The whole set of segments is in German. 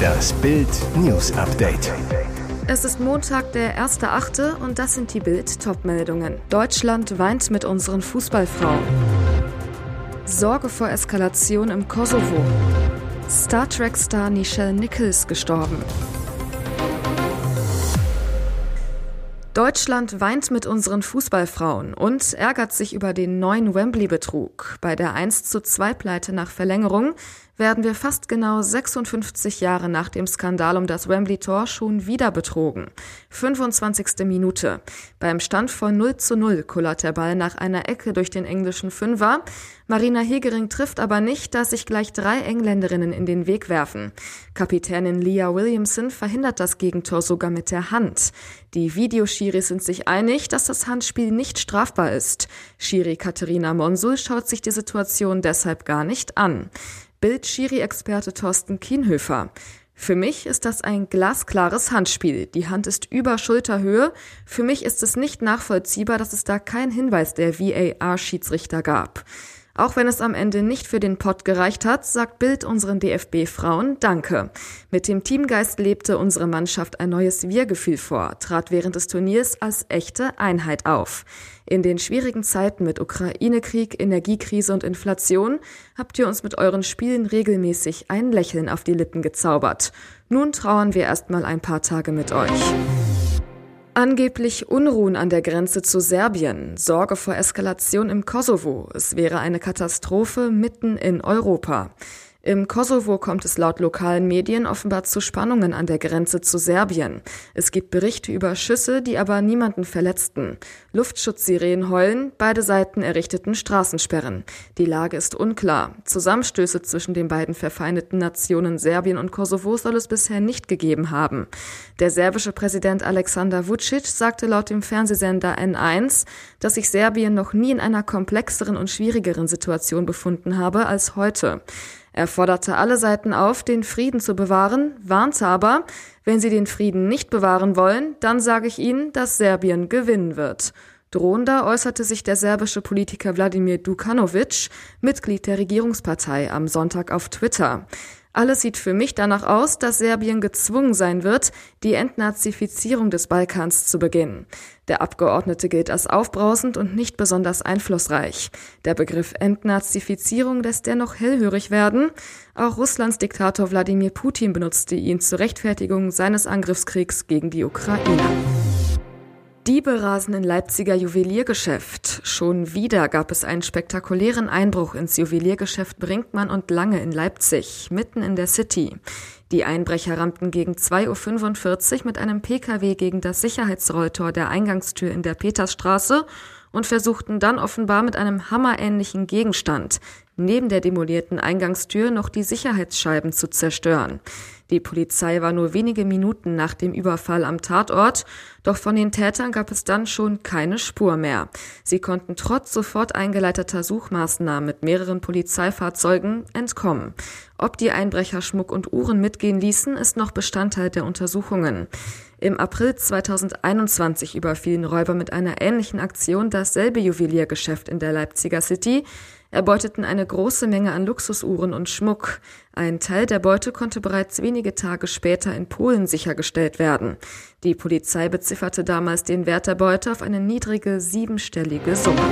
Das Bild News Update. Es ist Montag, der 1.8. und das sind die Bild-Top-Meldungen. Deutschland weint mit unseren Fußballfrauen. Sorge vor Eskalation im Kosovo. Star Trek-Star Nichelle Nichols gestorben. Deutschland weint mit unseren Fußballfrauen und ärgert sich über den neuen Wembley-Betrug. Bei der 1 zu 2 Pleite nach Verlängerung werden wir fast genau 56 Jahre nach dem Skandal um das Wembley-Tor schon wieder betrogen. 25. Minute. Beim Stand von 0 zu 0 kullert der Ball nach einer Ecke durch den englischen Fünfer. Marina Hegering trifft aber nicht, dass sich gleich drei Engländerinnen in den Weg werfen. Kapitänin Leah Williamson verhindert das Gegentor sogar mit der Hand. Die Videoschiris sind sich einig, dass das Handspiel nicht strafbar ist. Schiri Katharina Monsul schaut sich die Situation deshalb gar nicht an. Bild-Schiri-Experte Thorsten Kienhöfer. Für mich ist das ein glasklares Handspiel. Die Hand ist über Schulterhöhe. Für mich ist es nicht nachvollziehbar, dass es da keinen Hinweis der VAR-Schiedsrichter gab. Auch wenn es am Ende nicht für den Pott gereicht hat, sagt Bild unseren DFB-Frauen Danke. Mit dem Teamgeist lebte unsere Mannschaft ein neues Wir-Gefühl vor, trat während des Turniers als echte Einheit auf. In den schwierigen Zeiten mit Ukraine-Krieg, Energiekrise und Inflation habt ihr uns mit euren Spielen regelmäßig ein Lächeln auf die Lippen gezaubert. Nun trauern wir erstmal ein paar Tage mit euch. Angeblich Unruhen an der Grenze zu Serbien, Sorge vor Eskalation im Kosovo, es wäre eine Katastrophe mitten in Europa. Im Kosovo kommt es laut lokalen Medien offenbar zu Spannungen an der Grenze zu Serbien. Es gibt Berichte über Schüsse, die aber niemanden verletzten. Luftschutzsirenen heulen, beide Seiten errichteten Straßensperren. Die Lage ist unklar. Zusammenstöße zwischen den beiden verfeindeten Nationen Serbien und Kosovo soll es bisher nicht gegeben haben. Der serbische Präsident Alexander Vucic sagte laut dem Fernsehsender N1, dass sich Serbien noch nie in einer komplexeren und schwierigeren Situation befunden habe als heute. Er forderte alle Seiten auf, den Frieden zu bewahren, warnte aber, wenn sie den Frieden nicht bewahren wollen, dann sage ich ihnen, dass Serbien gewinnen wird. Drohender äußerte sich der serbische Politiker Wladimir Dukanovic, Mitglied der Regierungspartei, am Sonntag auf Twitter. Alles sieht für mich danach aus, dass Serbien gezwungen sein wird, die Entnazifizierung des Balkans zu beginnen. Der Abgeordnete gilt als aufbrausend und nicht besonders einflussreich. Der Begriff Entnazifizierung lässt dennoch hellhörig werden. Auch Russlands Diktator Wladimir Putin benutzte ihn zur Rechtfertigung seines Angriffskriegs gegen die Ukraine. Diebe rasen in Leipziger Juweliergeschäft. Schon wieder gab es einen spektakulären Einbruch ins Juweliergeschäft Brinkmann und Lange in Leipzig, mitten in der City. Die Einbrecher rammten gegen 2.45 Uhr mit einem Pkw gegen das Sicherheitsrolltor der Eingangstür in der Petersstraße und versuchten dann offenbar mit einem hammerähnlichen Gegenstand neben der demolierten Eingangstür noch die Sicherheitsscheiben zu zerstören. Die Polizei war nur wenige Minuten nach dem Überfall am Tatort, doch von den Tätern gab es dann schon keine Spur mehr. Sie konnten trotz sofort eingeleiteter Suchmaßnahmen mit mehreren Polizeifahrzeugen entkommen. Ob die Einbrecher Schmuck und Uhren mitgehen ließen, ist noch Bestandteil der Untersuchungen. Im April 2021 überfielen Räuber mit einer ähnlichen Aktion dasselbe Juweliergeschäft in der Leipziger City erbeuteten eine große Menge an Luxusuhren und Schmuck. Ein Teil der Beute konnte bereits wenige Tage später in Polen sichergestellt werden. Die Polizei bezifferte damals den Wert der Beute auf eine niedrige siebenstellige Summe.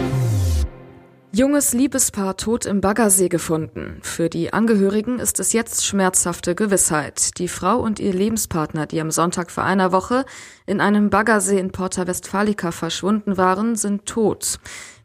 Junges Liebespaar tot im Baggersee gefunden. Für die Angehörigen ist es jetzt schmerzhafte Gewissheit. Die Frau und ihr Lebenspartner, die am Sonntag vor einer Woche in einem Baggersee in Porta Westfalica verschwunden waren, sind tot.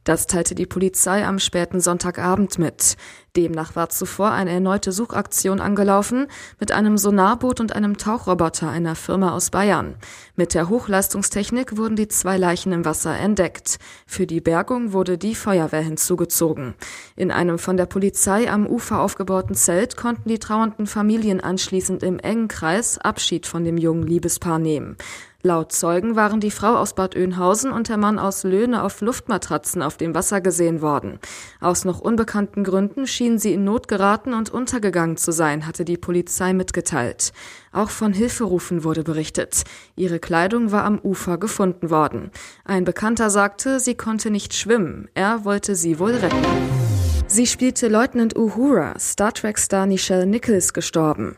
Das teilte die Polizei am späten Sonntagabend mit. Demnach war zuvor eine erneute Suchaktion angelaufen mit einem Sonarboot und einem Tauchroboter einer Firma aus Bayern. Mit der Hochleistungstechnik wurden die zwei Leichen im Wasser entdeckt. Für die Bergung wurde die Feuerwehr hinzugezogen. In einem von der Polizei am Ufer aufgebauten Zelt konnten die trauernden Familien anschließend im engen Kreis Abschied von dem jungen Liebespaar nehmen. Laut Zeugen waren die Frau aus Bad Oeynhausen und der Mann aus Löhne auf Luftmatratzen auf dem Wasser gesehen worden. Aus noch unbekannten Gründen schienen sie in Not geraten und untergegangen zu sein, hatte die Polizei mitgeteilt. Auch von Hilferufen wurde berichtet. Ihre Kleidung war am Ufer gefunden worden. Ein Bekannter sagte, sie konnte nicht schwimmen. Er wollte sie wohl retten. Sie spielte Leutnant Uhura, Star Trek-Star Nichelle Nichols gestorben.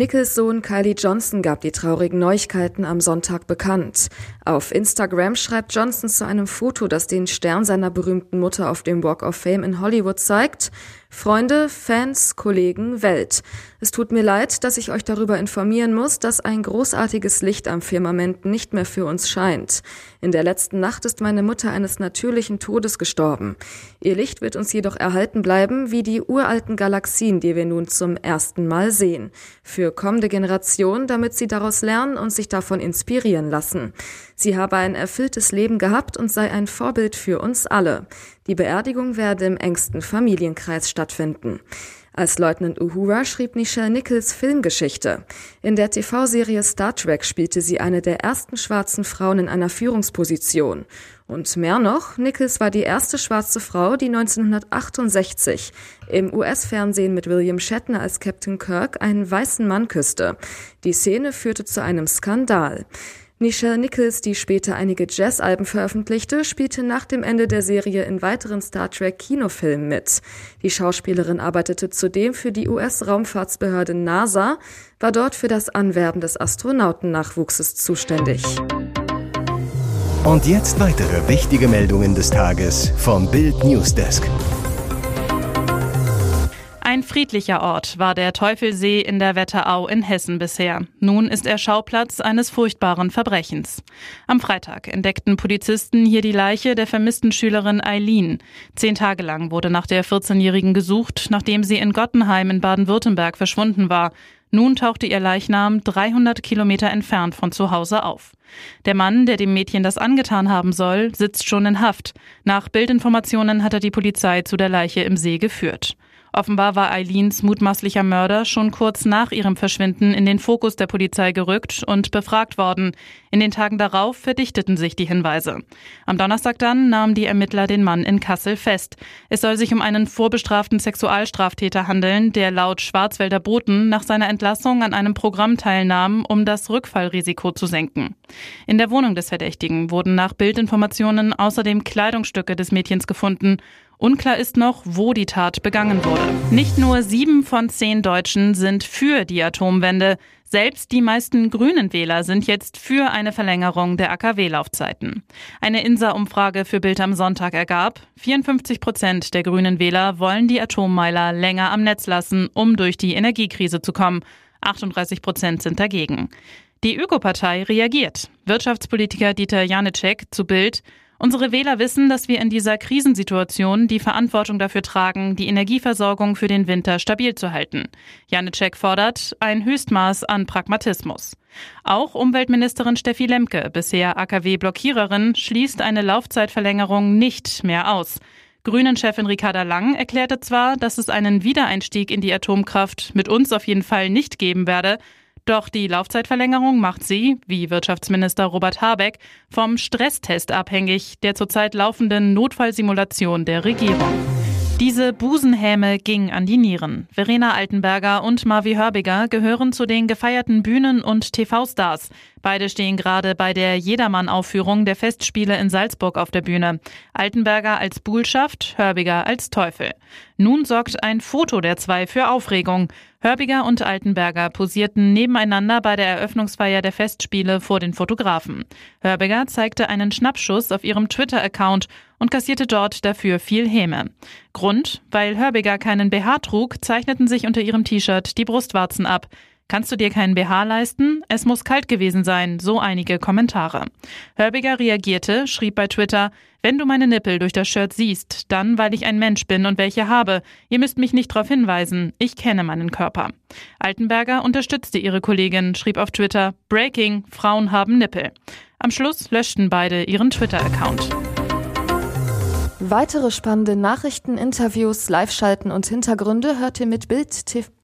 Nichols Sohn Kylie Johnson gab die traurigen Neuigkeiten am Sonntag bekannt. Auf Instagram schreibt Johnson zu einem Foto, das den Stern seiner berühmten Mutter auf dem Walk of Fame in Hollywood zeigt, Freunde, Fans, Kollegen, Welt. Es tut mir leid, dass ich euch darüber informieren muss, dass ein großartiges Licht am Firmament nicht mehr für uns scheint. In der letzten Nacht ist meine Mutter eines natürlichen Todes gestorben. Ihr Licht wird uns jedoch erhalten bleiben, wie die uralten Galaxien, die wir nun zum ersten Mal sehen. Für kommende Generationen, damit sie daraus lernen und sich davon inspirieren lassen. Sie habe ein erfülltes Leben gehabt und sei ein Vorbild für uns alle. Die Beerdigung werde im engsten Familienkreis stattfinden. Als Leutnant Uhura schrieb Nichelle Nichols Filmgeschichte. In der TV-Serie Star Trek spielte sie eine der ersten schwarzen Frauen in einer Führungsposition. Und mehr noch, Nichols war die erste schwarze Frau, die 1968 im US-Fernsehen mit William Shatner als Captain Kirk einen weißen Mann küsste. Die Szene führte zu einem Skandal. Nichelle Nichols, die später einige Jazzalben veröffentlichte, spielte nach dem Ende der Serie in weiteren Star Trek Kinofilmen mit. Die Schauspielerin arbeitete zudem für die US-Raumfahrtsbehörde NASA, war dort für das Anwerben des Astronautennachwuchses zuständig. Und jetzt weitere wichtige Meldungen des Tages vom Bild Newsdesk. Ein friedlicher Ort war der Teufelsee in der Wetterau in Hessen bisher. Nun ist er Schauplatz eines furchtbaren Verbrechens. Am Freitag entdeckten Polizisten hier die Leiche der vermissten Schülerin Eileen. Zehn Tage lang wurde nach der 14-Jährigen gesucht, nachdem sie in Gottenheim in Baden-Württemberg verschwunden war. Nun tauchte ihr Leichnam 300 Kilometer entfernt von zu Hause auf. Der Mann, der dem Mädchen das angetan haben soll, sitzt schon in Haft. Nach Bildinformationen hat er die Polizei zu der Leiche im See geführt. Offenbar war Eileens mutmaßlicher Mörder schon kurz nach ihrem Verschwinden in den Fokus der Polizei gerückt und befragt worden. In den Tagen darauf verdichteten sich die Hinweise. Am Donnerstag dann nahmen die Ermittler den Mann in Kassel fest. Es soll sich um einen vorbestraften Sexualstraftäter handeln, der laut Schwarzwälder Boten nach seiner Entlassung an einem Programm teilnahm, um das Rückfallrisiko zu senken. In der Wohnung des Verdächtigen wurden nach Bildinformationen außerdem Kleidungsstücke des Mädchens gefunden Unklar ist noch, wo die Tat begangen wurde. Nicht nur sieben von zehn Deutschen sind für die Atomwende. Selbst die meisten grünen Wähler sind jetzt für eine Verlängerung der AKW-Laufzeiten. Eine INSA-Umfrage für Bild am Sonntag ergab, 54 Prozent der grünen Wähler wollen die Atommeiler länger am Netz lassen, um durch die Energiekrise zu kommen. 38 Prozent sind dagegen. Die Ökopartei reagiert. Wirtschaftspolitiker Dieter Janicek zu Bild. Unsere Wähler wissen, dass wir in dieser Krisensituation die Verantwortung dafür tragen, die Energieversorgung für den Winter stabil zu halten. Janicek fordert ein Höchstmaß an Pragmatismus. Auch Umweltministerin Steffi Lemke, bisher AKW-Blockiererin, schließt eine Laufzeitverlängerung nicht mehr aus. Grünen-Chefin Ricarda Lang erklärte zwar, dass es einen Wiedereinstieg in die Atomkraft mit uns auf jeden Fall nicht geben werde, doch die Laufzeitverlängerung macht sie, wie Wirtschaftsminister Robert Habeck, vom Stresstest abhängig, der zurzeit laufenden Notfallsimulation der Regierung. Diese Busenhäme ging an die Nieren. Verena Altenberger und Marvi Hörbiger gehören zu den gefeierten Bühnen- und TV-Stars. Beide stehen gerade bei der Jedermann-Aufführung der Festspiele in Salzburg auf der Bühne. Altenberger als Buhlschaft, Hörbiger als Teufel. Nun sorgt ein Foto der zwei für Aufregung. Hörbiger und Altenberger posierten nebeneinander bei der Eröffnungsfeier der Festspiele vor den Fotografen. Hörbiger zeigte einen Schnappschuss auf ihrem Twitter-Account und kassierte dort dafür viel Häme. Grund, weil Hörbiger keinen BH trug, zeichneten sich unter ihrem T-Shirt die Brustwarzen ab. Kannst du dir keinen BH leisten? Es muss kalt gewesen sein, so einige Kommentare. Hörbiger reagierte, schrieb bei Twitter, wenn du meine Nippel durch das Shirt siehst, dann weil ich ein Mensch bin und welche habe. Ihr müsst mich nicht darauf hinweisen, ich kenne meinen Körper. Altenberger unterstützte ihre Kollegin, schrieb auf Twitter, Breaking, Frauen haben Nippel. Am Schluss löschten beide ihren Twitter-Account. Weitere spannende Nachrichten, Interviews, Live-Schalten und Hintergründe hört ihr mit Bild TV.